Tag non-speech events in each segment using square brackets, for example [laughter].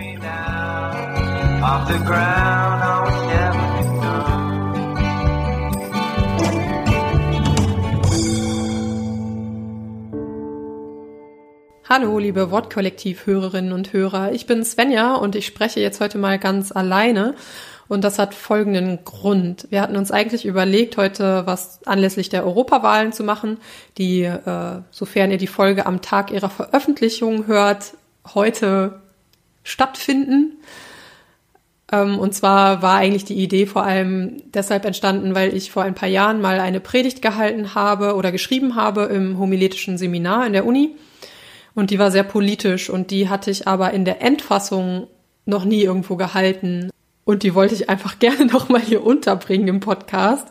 me now off the ground. I was never enough. Hallo, liebe Wortkollektiv-Hörerinnen und Hörer. Ich bin Svenja und ich spreche jetzt heute mal ganz alleine. Und das hat folgenden Grund. Wir hatten uns eigentlich überlegt, heute was anlässlich der Europawahlen zu machen, die, äh, sofern ihr die Folge am Tag ihrer Veröffentlichung hört, heute stattfinden. Ähm, und zwar war eigentlich die Idee vor allem deshalb entstanden, weil ich vor ein paar Jahren mal eine Predigt gehalten habe oder geschrieben habe im homiletischen Seminar in der Uni. Und die war sehr politisch und die hatte ich aber in der Endfassung noch nie irgendwo gehalten. Und die wollte ich einfach [laughs] gerne noch mal hier unterbringen im Podcast,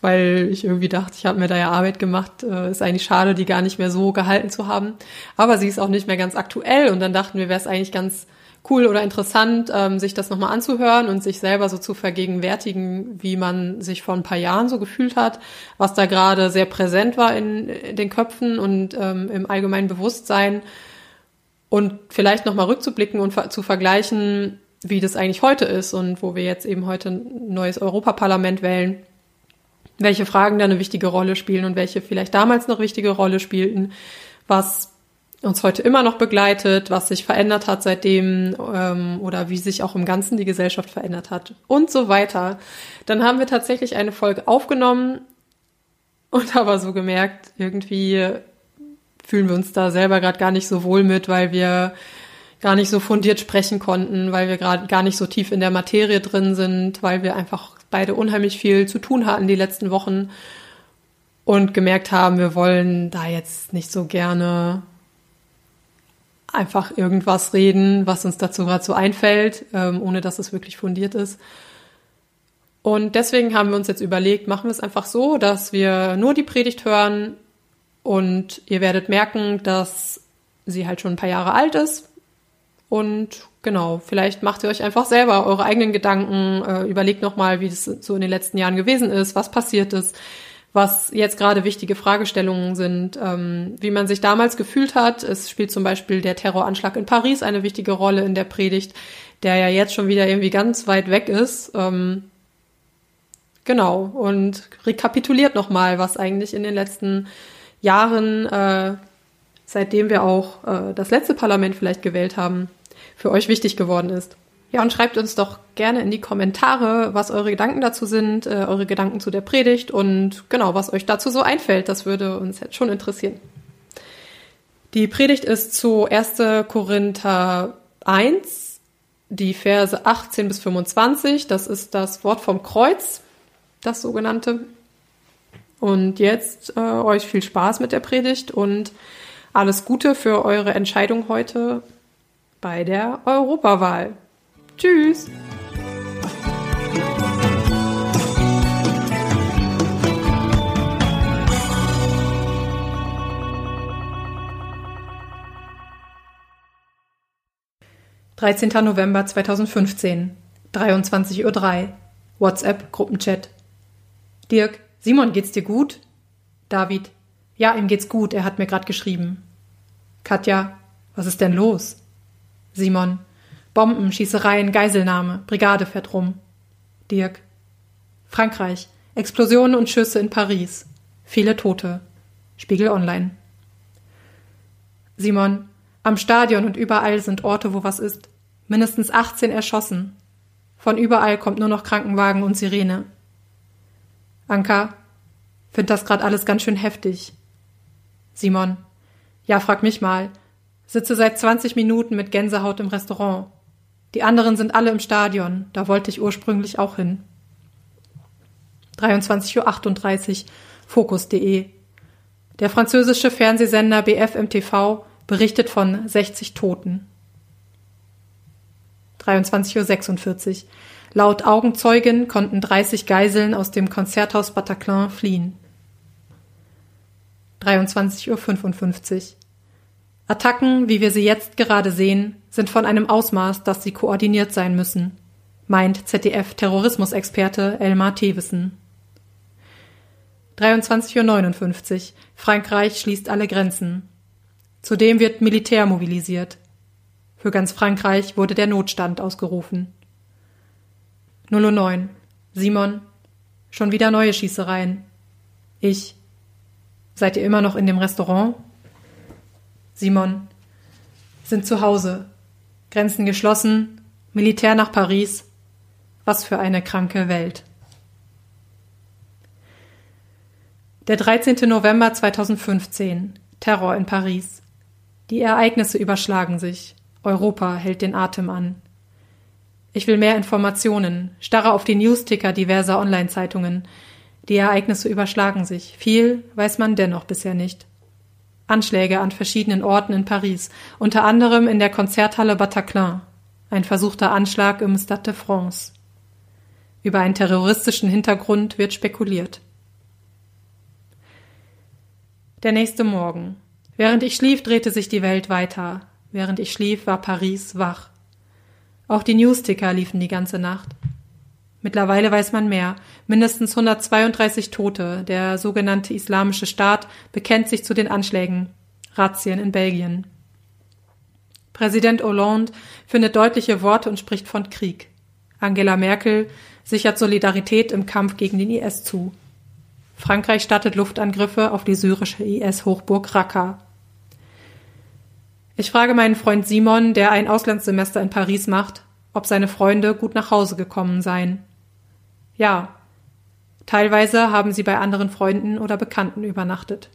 weil ich irgendwie dachte, ich habe mir da ja Arbeit gemacht. Äh, ist eigentlich schade, die gar nicht mehr so gehalten zu haben. Aber sie ist auch nicht mehr ganz aktuell. Und dann dachten wir, wäre es eigentlich ganz cool oder interessant, ähm, sich das nochmal anzuhören und sich selber so zu vergegenwärtigen, wie man sich vor ein paar Jahren so gefühlt hat, was da gerade sehr präsent war in, in den Köpfen und ähm, im allgemeinen Bewusstsein. Und vielleicht nochmal rückzublicken und zu vergleichen, wie das eigentlich heute ist und wo wir jetzt eben heute ein neues Europaparlament wählen, welche Fragen da eine wichtige Rolle spielen und welche vielleicht damals noch wichtige Rolle spielten, was uns heute immer noch begleitet, was sich verändert hat seitdem ähm, oder wie sich auch im Ganzen die Gesellschaft verändert hat und so weiter. Dann haben wir tatsächlich eine Folge aufgenommen und [laughs] aber so gemerkt, irgendwie fühlen wir uns da selber gerade gar nicht so wohl mit, weil wir gar nicht so fundiert sprechen konnten, weil wir gerade gar nicht so tief in der Materie drin sind, weil wir einfach beide unheimlich viel zu tun hatten die letzten Wochen und gemerkt haben, wir wollen da jetzt nicht so gerne einfach irgendwas reden, was uns dazu gerade so einfällt, ähm, ohne dass es wirklich fundiert ist. Und deswegen haben wir uns jetzt überlegt, machen wir es einfach so, dass wir nur die Predigt hören und ihr werdet merken, dass sie halt schon ein paar Jahre alt ist. Und genau, vielleicht macht ihr euch einfach selber eure eigenen Gedanken, äh, überlegt nochmal, wie das so in den letzten Jahren gewesen ist, was passiert ist, was jetzt gerade wichtige Fragestellungen sind, ähm, wie man sich damals gefühlt hat. Es spielt zum Beispiel der Terroranschlag in Paris eine wichtige Rolle in der Predigt, der ja jetzt schon wieder irgendwie ganz weit weg ist. Ähm, genau, und rekapituliert nochmal, was eigentlich in den letzten Jahren, äh, seitdem wir auch äh, das letzte Parlament vielleicht gewählt haben, für euch wichtig geworden ist. Ja, und schreibt uns doch gerne in die Kommentare, was eure Gedanken dazu sind, äh, eure Gedanken zu der Predigt und genau, was euch dazu so einfällt. Das würde uns jetzt schon interessieren. Die Predigt ist zu 1. Korinther 1, die Verse 18 bis 25. Das ist das Wort vom Kreuz, das sogenannte. Und jetzt äh, euch viel Spaß mit der Predigt und alles Gute für eure Entscheidung heute bei der Europawahl. Tschüss. Dreizehnter November 2015, 23.03 Uhr. WhatsApp Gruppenchat. Dirk, Simon, geht's dir gut? David, ja, ihm geht's gut, er hat mir gerade geschrieben. Katja, was ist denn los? Simon, Bomben, Schießereien, Geiselnahme, Brigade fährt rum. Dirk. Frankreich. Explosionen und Schüsse in Paris. Viele Tote. Spiegel Online. Simon. Am Stadion und überall sind Orte, wo was ist. Mindestens 18 erschossen. Von überall kommt nur noch Krankenwagen und Sirene. Anka. Find das grad alles ganz schön heftig. Simon. Ja, frag mich mal. Sitze seit 20 Minuten mit Gänsehaut im Restaurant. Die anderen sind alle im Stadion, da wollte ich ursprünglich auch hin. 23.38 Uhr, Focus.de. Der französische Fernsehsender BFMTV berichtet von 60 Toten. 23.46 Uhr. Laut Augenzeugen konnten 30 Geiseln aus dem Konzerthaus Bataclan fliehen. 23.55 Uhr. Attacken, wie wir sie jetzt gerade sehen, sind von einem Ausmaß, dass sie koordiniert sein müssen, meint ZDF-Terrorismusexperte Elmar Thewissen. 23.59 Uhr. Frankreich schließt alle Grenzen. Zudem wird Militär mobilisiert. Für ganz Frankreich wurde der Notstand ausgerufen. 009. Simon. Schon wieder neue Schießereien. Ich. Seid ihr immer noch in dem Restaurant? Simon. Sind zu Hause. Grenzen geschlossen. Militär nach Paris. Was für eine kranke Welt. Der 13. November 2015. Terror in Paris. Die Ereignisse überschlagen sich. Europa hält den Atem an. Ich will mehr Informationen, starre auf die Newsticker diverser Online-Zeitungen. Die Ereignisse überschlagen sich. Viel weiß man dennoch bisher nicht. Anschläge an verschiedenen Orten in Paris, unter anderem in der Konzerthalle Bataclan. Ein versuchter Anschlag im Stade de France. Über einen terroristischen Hintergrund wird spekuliert. Der nächste Morgen. Während ich schlief, drehte sich die Welt weiter. Während ich schlief, war Paris wach. Auch die Newsticker liefen die ganze Nacht. Mittlerweile weiß man mehr. Mindestens 132 Tote. Der sogenannte Islamische Staat bekennt sich zu den Anschlägen. Razzien in Belgien. Präsident Hollande findet deutliche Worte und spricht von Krieg. Angela Merkel sichert Solidarität im Kampf gegen den IS zu. Frankreich startet Luftangriffe auf die syrische IS-Hochburg Raqqa. Ich frage meinen Freund Simon, der ein Auslandssemester in Paris macht, ob seine Freunde gut nach Hause gekommen seien. Ja, teilweise haben sie bei anderen Freunden oder Bekannten übernachtet.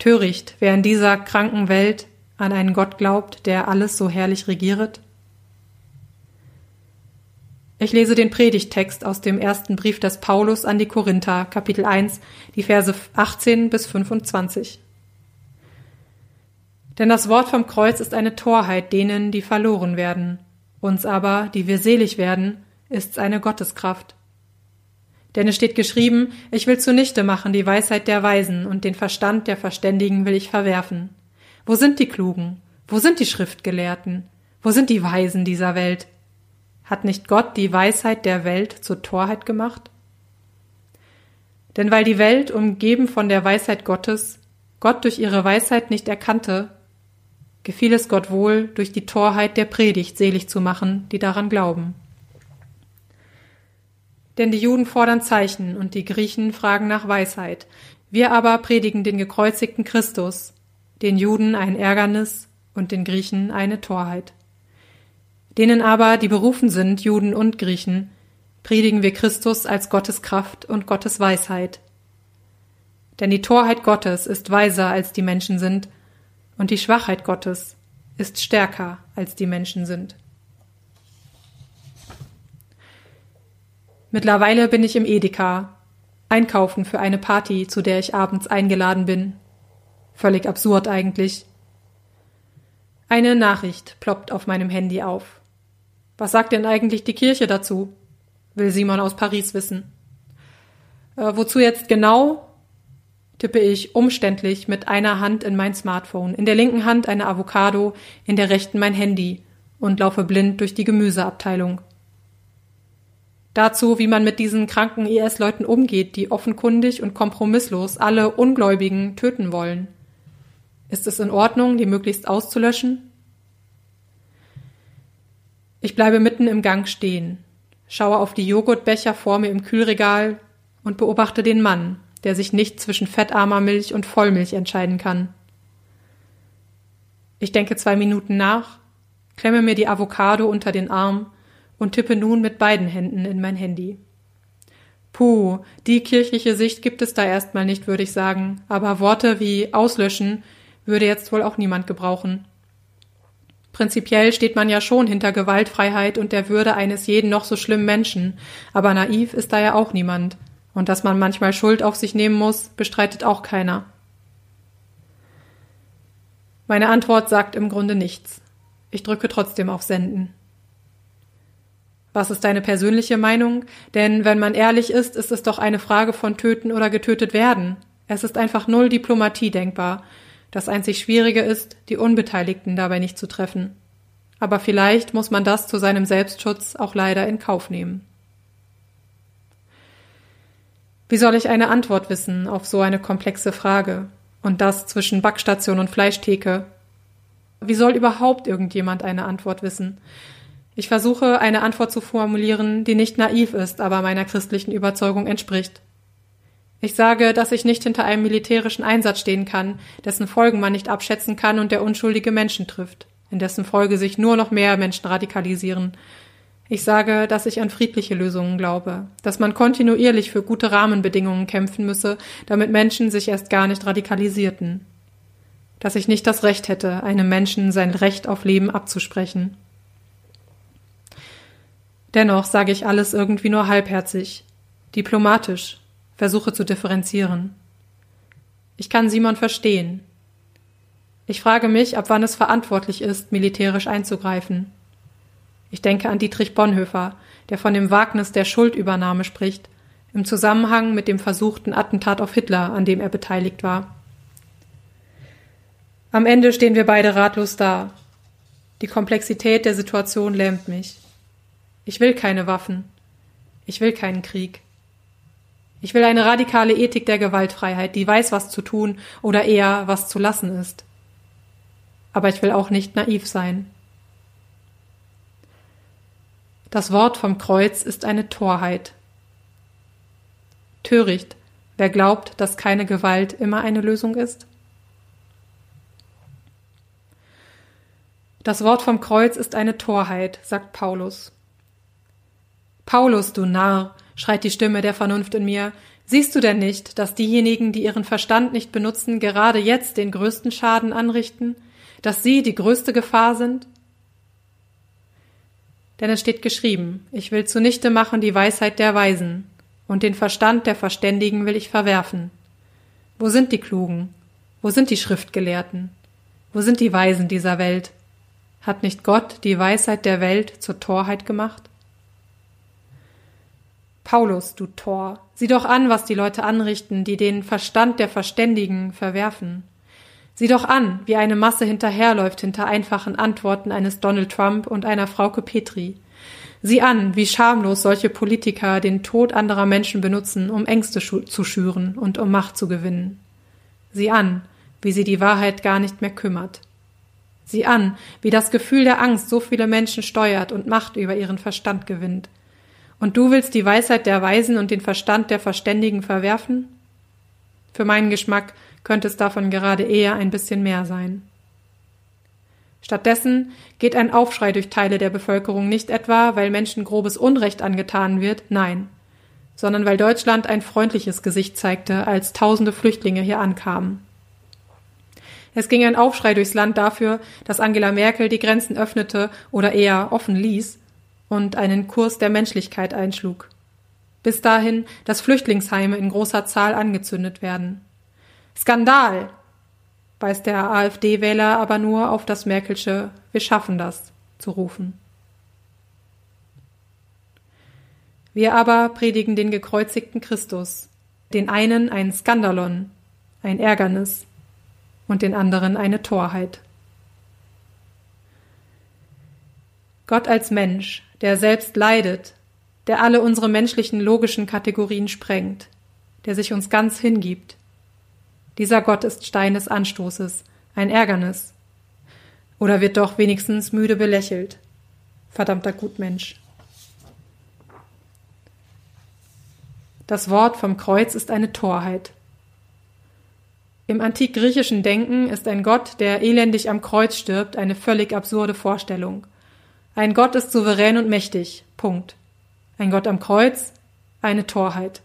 Töricht, wer in dieser kranken Welt an einen Gott glaubt, der alles so herrlich regieret? Ich lese den Predigttext aus dem ersten Brief des Paulus an die Korinther, Kapitel 1, die Verse 18 bis 25. Denn das Wort vom Kreuz ist eine Torheit denen, die verloren werden. Uns aber, die wir selig werden, ist's eine Gotteskraft. Denn es steht geschrieben, ich will zunichte machen die Weisheit der Weisen und den Verstand der Verständigen will ich verwerfen. Wo sind die Klugen? Wo sind die Schriftgelehrten? Wo sind die Weisen dieser Welt? Hat nicht Gott die Weisheit der Welt zur Torheit gemacht? Denn weil die Welt, umgeben von der Weisheit Gottes, Gott durch ihre Weisheit nicht erkannte, gefiel es Gott wohl, durch die Torheit der Predigt selig zu machen, die daran glauben. Denn die Juden fordern Zeichen und die Griechen fragen nach Weisheit. Wir aber predigen den gekreuzigten Christus, den Juden ein Ärgernis und den Griechen eine Torheit. Denen aber, die berufen sind, Juden und Griechen, predigen wir Christus als Gottes Kraft und Gottes Weisheit. Denn die Torheit Gottes ist weiser als die Menschen sind, und die Schwachheit Gottes ist stärker als die Menschen sind. Mittlerweile bin ich im Edeka, einkaufen für eine Party, zu der ich abends eingeladen bin. Völlig absurd eigentlich. Eine Nachricht ploppt auf meinem Handy auf. Was sagt denn eigentlich die Kirche dazu? will Simon aus Paris wissen. Äh, wozu jetzt genau? tippe ich umständlich mit einer Hand in mein Smartphone, in der linken Hand eine Avocado, in der rechten mein Handy und laufe blind durch die Gemüseabteilung. Dazu, wie man mit diesen kranken IS-Leuten umgeht, die offenkundig und kompromisslos alle Ungläubigen töten wollen. Ist es in Ordnung, die möglichst auszulöschen? Ich bleibe mitten im Gang stehen, schaue auf die Joghurtbecher vor mir im Kühlregal und beobachte den Mann, der sich nicht zwischen fettarmer Milch und Vollmilch entscheiden kann. Ich denke zwei Minuten nach, klemme mir die Avocado unter den Arm und tippe nun mit beiden Händen in mein Handy. Puh, die kirchliche Sicht gibt es da erstmal nicht, würde ich sagen, aber Worte wie auslöschen würde jetzt wohl auch niemand gebrauchen. Prinzipiell steht man ja schon hinter Gewaltfreiheit und der Würde eines jeden noch so schlimmen Menschen, aber naiv ist da ja auch niemand. Und dass man manchmal Schuld auf sich nehmen muss, bestreitet auch keiner. Meine Antwort sagt im Grunde nichts. Ich drücke trotzdem auf Senden. Was ist deine persönliche Meinung? Denn wenn man ehrlich ist, ist es doch eine Frage von töten oder getötet werden. Es ist einfach null Diplomatie denkbar. Das einzig Schwierige ist, die Unbeteiligten dabei nicht zu treffen. Aber vielleicht muss man das zu seinem Selbstschutz auch leider in Kauf nehmen. Wie soll ich eine Antwort wissen auf so eine komplexe Frage? Und das zwischen Backstation und Fleischtheke? Wie soll überhaupt irgendjemand eine Antwort wissen? Ich versuche, eine Antwort zu formulieren, die nicht naiv ist, aber meiner christlichen Überzeugung entspricht. Ich sage, dass ich nicht hinter einem militärischen Einsatz stehen kann, dessen Folgen man nicht abschätzen kann und der unschuldige Menschen trifft, in dessen Folge sich nur noch mehr Menschen radikalisieren. Ich sage, dass ich an friedliche Lösungen glaube, dass man kontinuierlich für gute Rahmenbedingungen kämpfen müsse, damit Menschen sich erst gar nicht radikalisierten. Dass ich nicht das Recht hätte, einem Menschen sein Recht auf Leben abzusprechen. Dennoch sage ich alles irgendwie nur halbherzig, diplomatisch, versuche zu differenzieren. Ich kann Simon verstehen. Ich frage mich, ab wann es verantwortlich ist, militärisch einzugreifen. Ich denke an Dietrich Bonhoeffer, der von dem Wagnis der Schuldübernahme spricht, im Zusammenhang mit dem versuchten Attentat auf Hitler, an dem er beteiligt war. Am Ende stehen wir beide ratlos da. Die Komplexität der Situation lähmt mich. Ich will keine Waffen. Ich will keinen Krieg. Ich will eine radikale Ethik der Gewaltfreiheit, die weiß, was zu tun oder eher was zu lassen ist. Aber ich will auch nicht naiv sein. Das Wort vom Kreuz ist eine Torheit. Töricht, wer glaubt, dass keine Gewalt immer eine Lösung ist? Das Wort vom Kreuz ist eine Torheit, sagt Paulus. Paulus, du Narr, schreit die Stimme der Vernunft in mir, siehst du denn nicht, dass diejenigen, die ihren Verstand nicht benutzen, gerade jetzt den größten Schaden anrichten, dass sie die größte Gefahr sind? Denn es steht geschrieben, ich will zunichte machen die Weisheit der Weisen, und den Verstand der Verständigen will ich verwerfen. Wo sind die Klugen? Wo sind die Schriftgelehrten? Wo sind die Weisen dieser Welt? Hat nicht Gott die Weisheit der Welt zur Torheit gemacht? Paulus, du Tor, sieh doch an, was die Leute anrichten, die den Verstand der Verständigen verwerfen. Sieh doch an, wie eine Masse hinterherläuft hinter einfachen Antworten eines Donald Trump und einer Frauke Petri. Sieh an, wie schamlos solche Politiker den Tod anderer Menschen benutzen, um Ängste zu schüren und um Macht zu gewinnen. Sieh an, wie sie die Wahrheit gar nicht mehr kümmert. Sieh an, wie das Gefühl der Angst so viele Menschen steuert und Macht über ihren Verstand gewinnt. Und du willst die Weisheit der Weisen und den Verstand der Verständigen verwerfen? Für meinen Geschmack könnte es davon gerade eher ein bisschen mehr sein. Stattdessen geht ein Aufschrei durch Teile der Bevölkerung nicht etwa, weil Menschen grobes Unrecht angetan wird, nein, sondern weil Deutschland ein freundliches Gesicht zeigte, als tausende Flüchtlinge hier ankamen. Es ging ein Aufschrei durchs Land dafür, dass Angela Merkel die Grenzen öffnete oder eher offen ließ, und einen Kurs der Menschlichkeit einschlug. Bis dahin, dass Flüchtlingsheime in großer Zahl angezündet werden. Skandal! weiß der AfD-Wähler aber nur auf das Merkelsche Wir schaffen das zu rufen. Wir aber predigen den gekreuzigten Christus, den einen ein Skandalon, ein Ärgernis und den anderen eine Torheit. Gott als Mensch, der selbst leidet, der alle unsere menschlichen logischen Kategorien sprengt, der sich uns ganz hingibt. Dieser Gott ist Stein des Anstoßes, ein Ärgernis. Oder wird doch wenigstens müde belächelt. Verdammter Gutmensch. Das Wort vom Kreuz ist eine Torheit. Im antikgriechischen Denken ist ein Gott, der elendig am Kreuz stirbt, eine völlig absurde Vorstellung. Ein Gott ist souverän und mächtig. Punkt. Ein Gott am Kreuz, eine Torheit.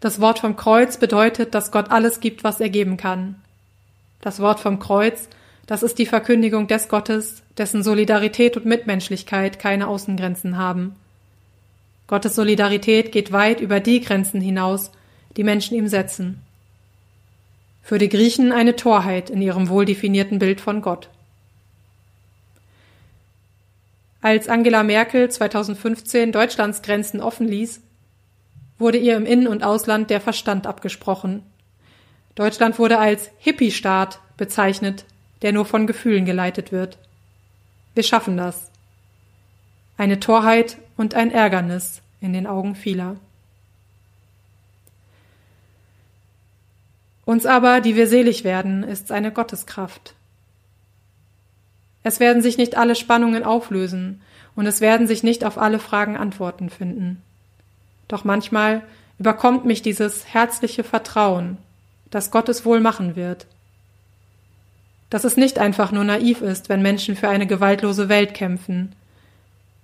Das Wort vom Kreuz bedeutet, dass Gott alles gibt, was er geben kann. Das Wort vom Kreuz, das ist die Verkündigung des Gottes, dessen Solidarität und Mitmenschlichkeit keine Außengrenzen haben. Gottes Solidarität geht weit über die Grenzen hinaus, die Menschen ihm setzen. Für die Griechen eine Torheit in ihrem wohldefinierten Bild von Gott. Als Angela Merkel 2015 Deutschlands Grenzen offen ließ, wurde ihr im Innen- und Ausland der Verstand abgesprochen. Deutschland wurde als Hippie-Staat bezeichnet, der nur von Gefühlen geleitet wird. Wir schaffen das. Eine Torheit und ein Ärgernis in den Augen vieler. Uns aber, die wir selig werden, ist seine Gotteskraft, Es werden sich nicht alle Spannungen auflösen und es werden sich nicht auf alle Fragen Antworten finden. Doch manchmal überkommt mich dieses herzliche Vertrauen, dass Gott es wohl machen wird. Dass es nicht einfach nur naiv ist, wenn Menschen für eine gewaltlose Welt kämpfen.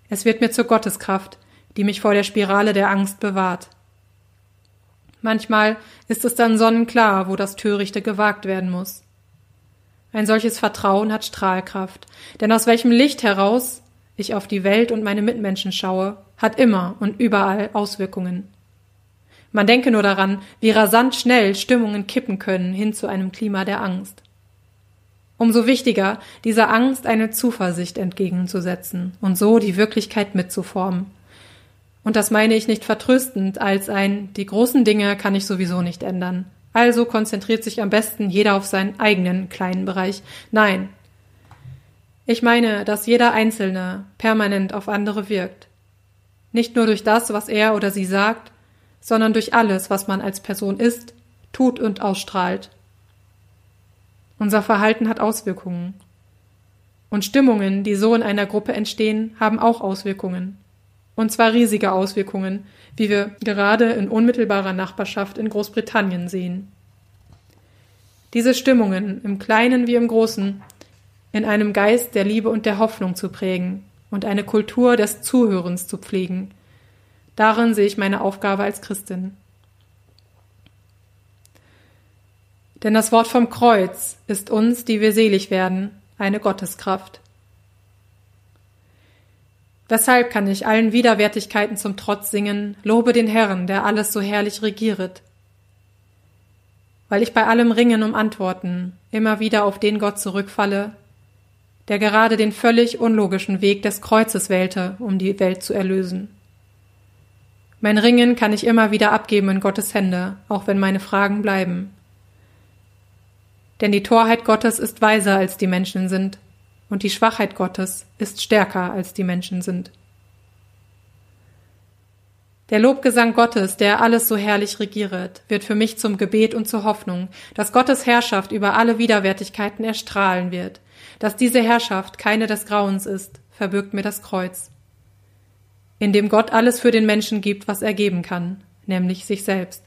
Es wird mir zur Gotteskraft, die mich vor der Spirale der Angst bewahrt. Manchmal ist es dann sonnenklar, wo das Törichte gewagt werden muss. Ein solches Vertrauen hat Strahlkraft, denn aus welchem Licht heraus ich auf die Welt und meine Mitmenschen schaue, hat immer und überall Auswirkungen. Man denke nur daran, wie rasant schnell Stimmungen kippen können hin zu einem Klima der Angst. Umso wichtiger, dieser Angst eine Zuversicht entgegenzusetzen und so die Wirklichkeit mitzuformen. Und das meine ich nicht vertröstend als ein, die großen Dinge kann ich sowieso nicht ändern. Also konzentriert sich am besten jeder auf seinen eigenen kleinen Bereich. Nein. Ich meine, dass jeder Einzelne permanent auf andere wirkt. Nicht nur durch das, was er oder sie sagt, sondern durch alles, was man als Person ist, tut und ausstrahlt. Unser Verhalten hat Auswirkungen. Und Stimmungen, die so in einer Gruppe entstehen, haben auch Auswirkungen. Und zwar riesige Auswirkungen, wie wir gerade in unmittelbarer Nachbarschaft in Großbritannien sehen. Diese Stimmungen, im Kleinen wie im Großen, in einem Geist der Liebe und der Hoffnung zu prägen und eine Kultur des Zuhörens zu pflegen, Darin sehe ich meine Aufgabe als Christin. Denn das Wort vom Kreuz ist uns, die wir selig werden, eine Gotteskraft. Weshalb kann ich allen Widerwärtigkeiten zum Trotz singen, lobe den Herrn, der alles so herrlich regieret? Weil ich bei allem Ringen um Antworten immer wieder auf den Gott zurückfalle, der gerade den völlig unlogischen Weg des Kreuzes wählte, um die Welt zu erlösen. Mein Ringen kann ich immer wieder abgeben in Gottes Hände, auch wenn meine Fragen bleiben. Denn die Torheit Gottes ist weiser als die Menschen sind, und die Schwachheit Gottes ist stärker als die Menschen sind. Der Lobgesang Gottes, der alles so herrlich regiert, wird für mich zum Gebet und zur Hoffnung, dass Gottes Herrschaft über alle Widerwärtigkeiten erstrahlen wird, dass diese Herrschaft keine des Grauens ist, verbirgt mir das Kreuz in dem Gott alles für den Menschen gibt, was er geben kann, nämlich sich selbst.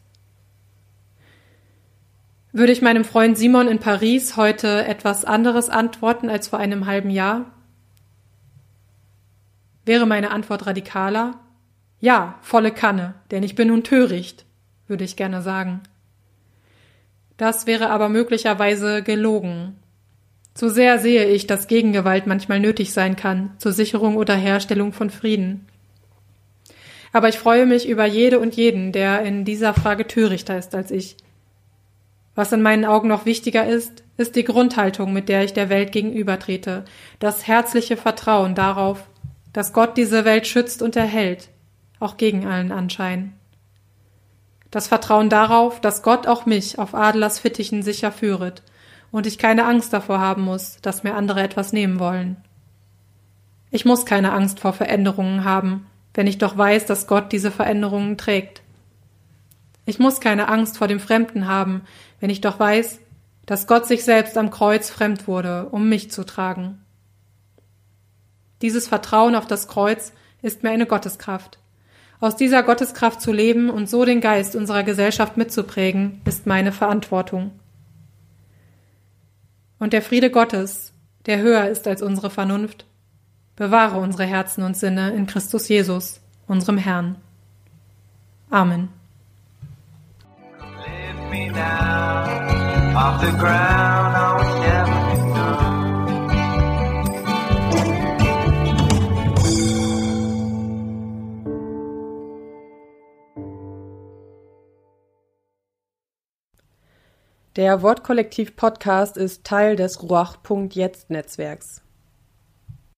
Würde ich meinem Freund Simon in Paris heute etwas anderes antworten als vor einem halben Jahr? Wäre meine Antwort radikaler? Ja, volle Kanne, denn ich bin nun töricht, würde ich gerne sagen. Das wäre aber möglicherweise gelogen. Zu sehr sehe ich, dass Gegengewalt manchmal nötig sein kann, zur Sicherung oder Herstellung von Frieden. Aber ich freue mich über jede und jeden, der in dieser Frage törichter ist als ich. Was in meinen Augen noch wichtiger ist, ist die Grundhaltung, mit der ich der Welt gegenübertrete, das herzliche Vertrauen darauf, dass Gott diese Welt schützt und erhält, auch gegen allen Anschein. Das Vertrauen darauf, dass Gott auch mich auf Adlers Fittichen sicher führet und ich keine Angst davor haben muss, dass mir andere etwas nehmen wollen. Ich muss keine Angst vor Veränderungen haben, wenn ich doch weiß, dass Gott diese Veränderungen trägt. Ich muss keine Angst vor dem Fremden haben, wenn ich doch weiß, dass Gott sich selbst am Kreuz fremd wurde, um mich zu tragen. Dieses Vertrauen auf das Kreuz ist mir eine Gotteskraft. Aus dieser Gotteskraft zu leben und so den Geist unserer Gesellschaft mitzuprägen, ist meine Verantwortung. Und der Friede Gottes, der höher ist als unsere Vernunft, Bewahre unsere Herzen und Sinne in Christus Jesus, unserem Herrn. Amen. Der Wortkollektiv Podcast ist Teil des Ruach.jetzt Netzwerks.